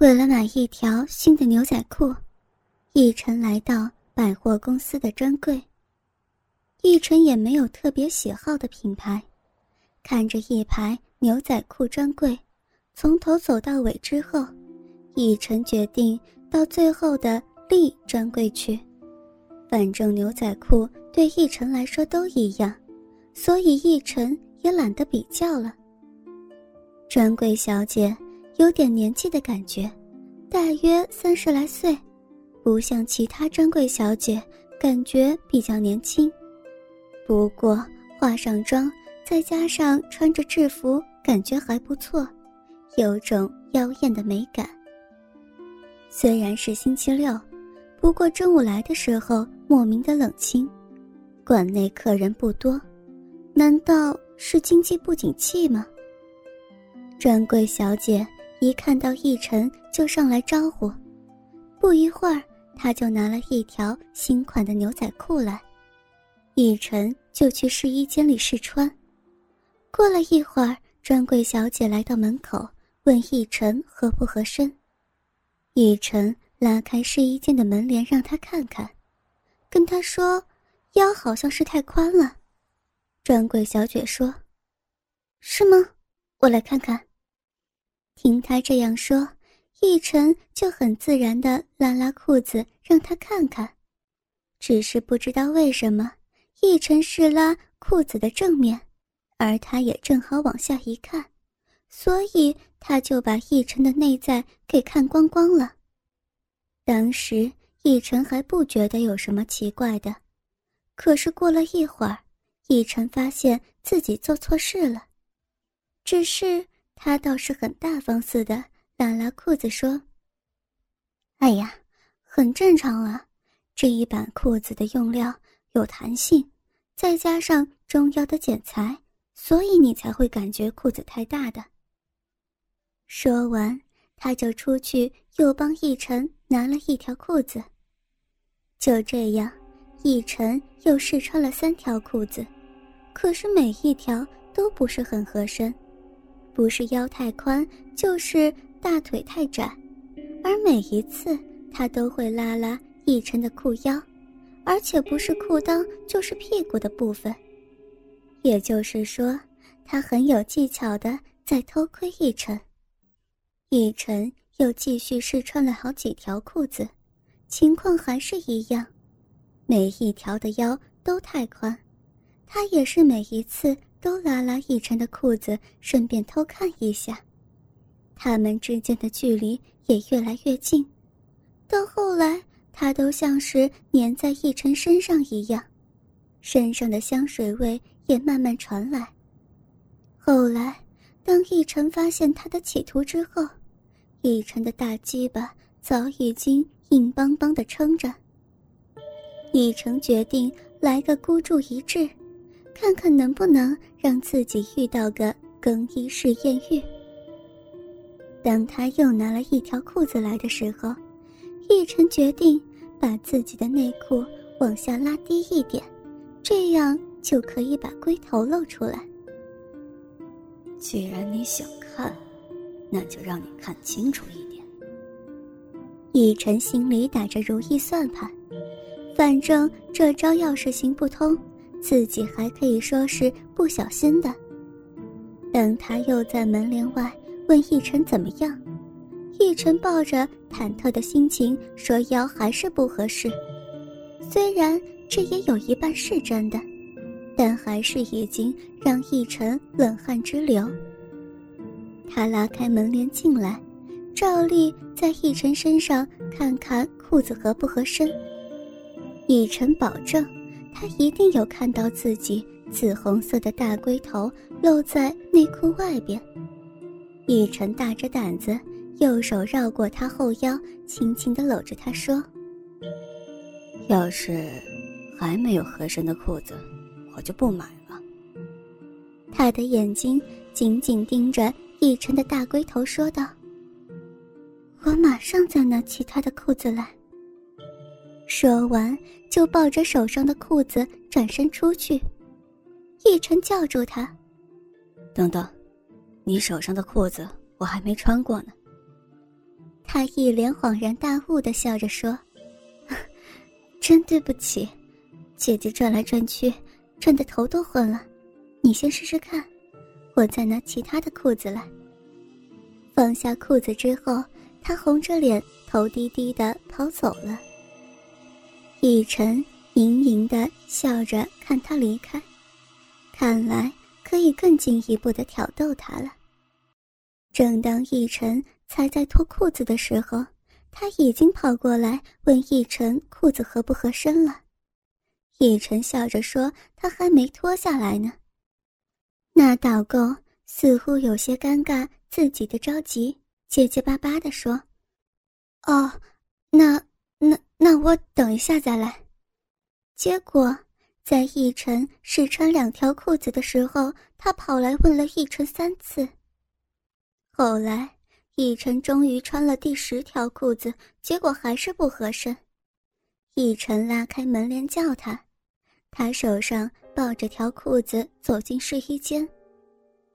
为了买一条新的牛仔裤，奕晨来到百货公司的专柜。奕晨也没有特别喜好的品牌，看着一排牛仔裤专柜，从头走到尾之后，奕晨决定到最后的立专柜去。反正牛仔裤对奕晨来说都一样，所以奕晨也懒得比较了。专柜小姐。有点年纪的感觉，大约三十来岁，不像其他专柜小姐，感觉比较年轻。不过化上妆，再加上穿着制服，感觉还不错，有种妖艳的美感。虽然是星期六，不过中午来的时候莫名的冷清，馆内客人不多，难道是经济不景气吗？专柜小姐。一看到奕晨就上来招呼，不一会儿他就拿了一条新款的牛仔裤来，奕晨就去试衣间里试穿。过了一会儿，专柜小姐来到门口，问奕晨合不合身。奕晨拉开试衣间的门帘让他看看，跟他说腰好像是太宽了。专柜小姐说：“是吗？我来看看。”听他这样说，奕晨就很自然的拉拉裤子让他看看，只是不知道为什么，奕晨是拉裤子的正面，而他也正好往下一看，所以他就把奕晨的内在给看光光了。当时奕晨还不觉得有什么奇怪的，可是过了一会儿，奕晨发现自己做错事了，只是。他倒是很大方似的，拉拉裤子说：“哎呀，很正常啊，这一版裤子的用料有弹性，再加上中腰的剪裁，所以你才会感觉裤子太大的。”说完，他就出去又帮奕晨拿了一条裤子。就这样，奕晨又试穿了三条裤子，可是每一条都不是很合身。不是腰太宽，就是大腿太窄，而每一次他都会拉拉奕晨的裤腰，而且不是裤裆就是屁股的部分，也就是说，他很有技巧的在偷窥奕晨。奕晨又继续试穿了好几条裤子，情况还是一样，每一条的腰都太宽，他也是每一次。都拉拉奕晨的裤子，顺便偷看一下，他们之间的距离也越来越近，到后来，他都像是粘在奕晨身上一样，身上的香水味也慢慢传来。后来，当奕晨发现他的企图之后，奕晨的大鸡巴早已经硬邦邦的撑着。奕晨决定来个孤注一掷。看看能不能让自己遇到个更衣室艳遇。当他又拿了一条裤子来的时候，奕晨决定把自己的内裤往下拉低一点，这样就可以把龟头露出来。既然你想看，那就让你看清楚一点。奕晨心里打着如意算盘，反正这招要是行不通。自己还可以说是不小心的。等他又在门帘外问奕晨怎么样，奕晨抱着忐忑的心情说：“腰还是不合适。”虽然这也有一半是真的，但还是已经让奕晨冷汗直流。他拉开门帘进来，照例在奕晨身上看看裤子合不合身。奕晨保证。他一定有看到自己紫红色的大龟头露在内裤外边。奕晨大着胆子，右手绕过他后腰，轻轻地搂着他说：“要是还没有合身的裤子，我就不买了。”他的眼睛紧紧盯着奕晨的大龟头，说道：“我马上再拿其他的裤子来。”说完，就抱着手上的裤子转身出去。奕晨叫住他：“等等，你手上的裤子我还没穿过呢。”他一脸恍然大悟的笑着说：“真对不起，姐姐转来转去，转的头都昏了。你先试试看，我再拿其他的裤子来。”放下裤子之后，他红着脸，头低低的跑走了。逸晨盈盈的笑着看他离开，看来可以更进一步的挑逗他了。正当逸晨。才在脱裤子的时候，他已经跑过来问逸晨裤子合不合身了。逸晨笑着说：“他还没脱下来呢。”那导购似乎有些尴尬自己的着急，结结巴巴的说：“哦，那那那我等一下再来。”结果在奕晨试穿两条裤子的时候，他跑来问了奕晨三次。后来。奕晨终于穿了第十条裤子，结果还是不合身。奕晨拉开门帘叫他，他手上抱着条裤子走进试衣间。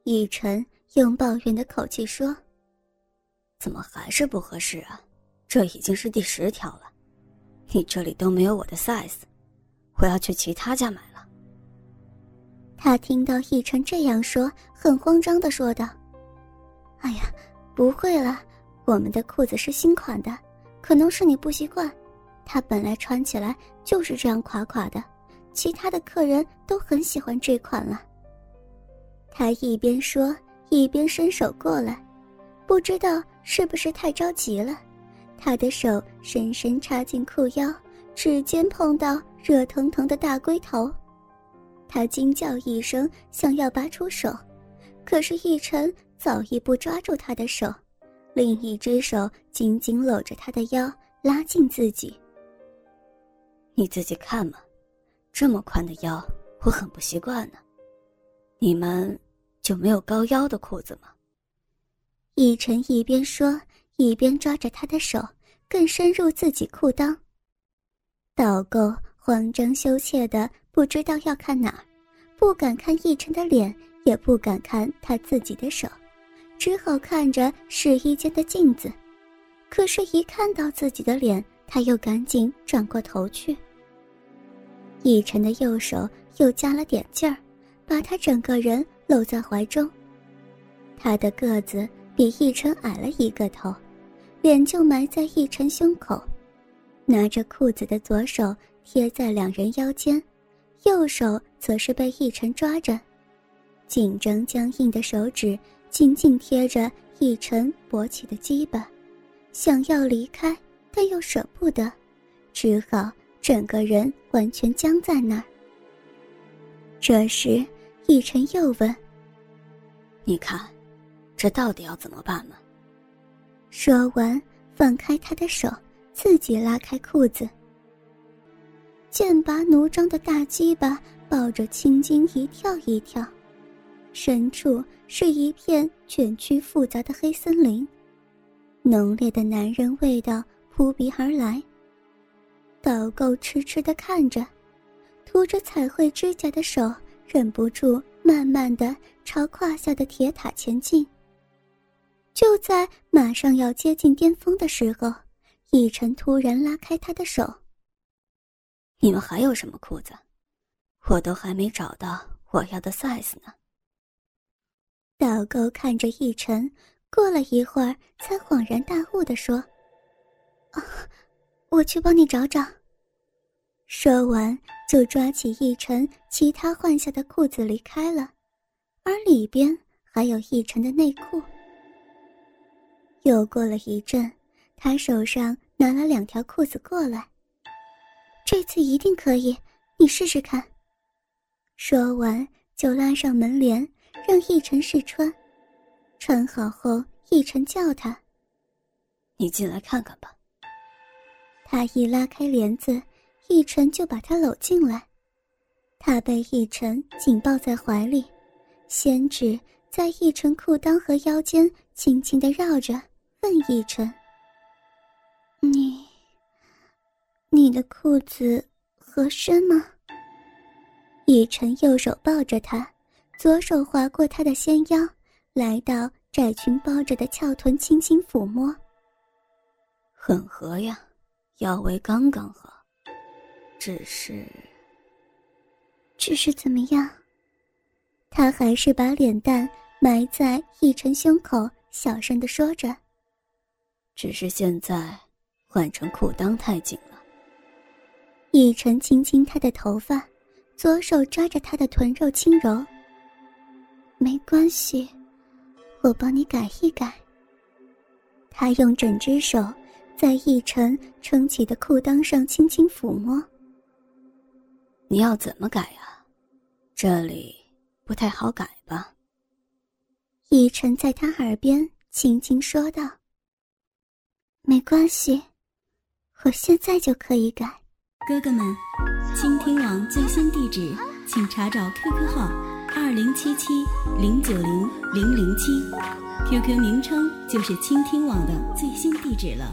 奕晨用抱怨的口气说：“怎么还是不合适啊？这已经是第十条了，你这里都没有我的 size，我要去其他家买了。”他听到逸晨这样说，很慌张的说道：“哎呀。”不会了，我们的裤子是新款的，可能是你不习惯。它本来穿起来就是这样垮垮的，其他的客人都很喜欢这款了。他一边说，一边伸手过来，不知道是不是太着急了，他的手深深插进裤腰，指尖碰到热腾腾的大龟头，他惊叫一声，想要拔出手，可是逸晨。早一步抓住他的手，另一只手紧紧搂着他的腰，拉近自己。你自己看嘛，这么宽的腰，我很不习惯呢。你们就没有高腰的裤子吗？逸晨一边说，一边抓着他的手，更深入自己裤裆。导购慌张羞怯的不知道要看哪儿，不敢看逸晨的脸，也不敢看他自己的手。只好看着试衣间的镜子，可是，一看到自己的脸，他又赶紧转过头去。逸晨的右手又加了点劲儿，把他整个人搂在怀中。他的个子比逸晨矮了一个头，脸就埋在逸晨胸口，拿着裤子的左手贴在两人腰间，右手则是被逸晨抓着，紧张僵硬的手指。紧紧贴着奕晨勃起的鸡巴，想要离开，但又舍不得，只好整个人完全僵在那儿。这时，奕晨又问：“你看，这到底要怎么办呢？”说完，放开他的手，自己拉开裤子，剑拔弩张的大鸡巴抱着青筋一跳一跳。深处是一片卷曲复杂的黑森林，浓烈的男人味道扑鼻而来。导购痴痴的看着，涂着彩绘指甲的手忍不住慢慢的朝胯下的铁塔前进。就在马上要接近巅峰的时候，逸晨突然拉开他的手：“你们还有什么裤子？我都还没找到我要的 size 呢。”导购看着逸晨，过了一会儿才恍然大悟的说：“啊，我去帮你找找。”说完就抓起逸晨其他换下的裤子离开了，而里边还有逸晨的内裤。又过了一阵，他手上拿了两条裤子过来，这次一定可以，你试试看。说完就拉上门帘。让逸晨试穿，穿好后，逸晨叫他：“你进来看看吧。”他一拉开帘子，奕晨就把他搂进来。他被奕晨紧抱在怀里，仙指在奕晨裤裆和腰间轻轻的绕着，问逸晨：“你，你的裤子合身吗？”逸晨右手抱着他。左手划过她的纤腰，来到窄裙包着的翘臀，轻轻抚摸。很合呀，腰围刚刚好。只是，只是怎么样？他还是把脸蛋埋在奕晨胸口，小声的说着：“只是现在换成裤裆太紧了。”奕晨轻轻他的头发，左手抓着他的臀肉轻柔。没关系，我帮你改一改。他用整只手在奕晨撑起的裤裆上轻轻抚摸。你要怎么改啊？这里。不太好改吧？奕晨在他耳边轻轻说道：“没关系，我现在就可以改。”哥哥们，倾听网最新地址，请查找 QQ 号二零七七零九零零零七，QQ 名称就是倾听网的最新地址了。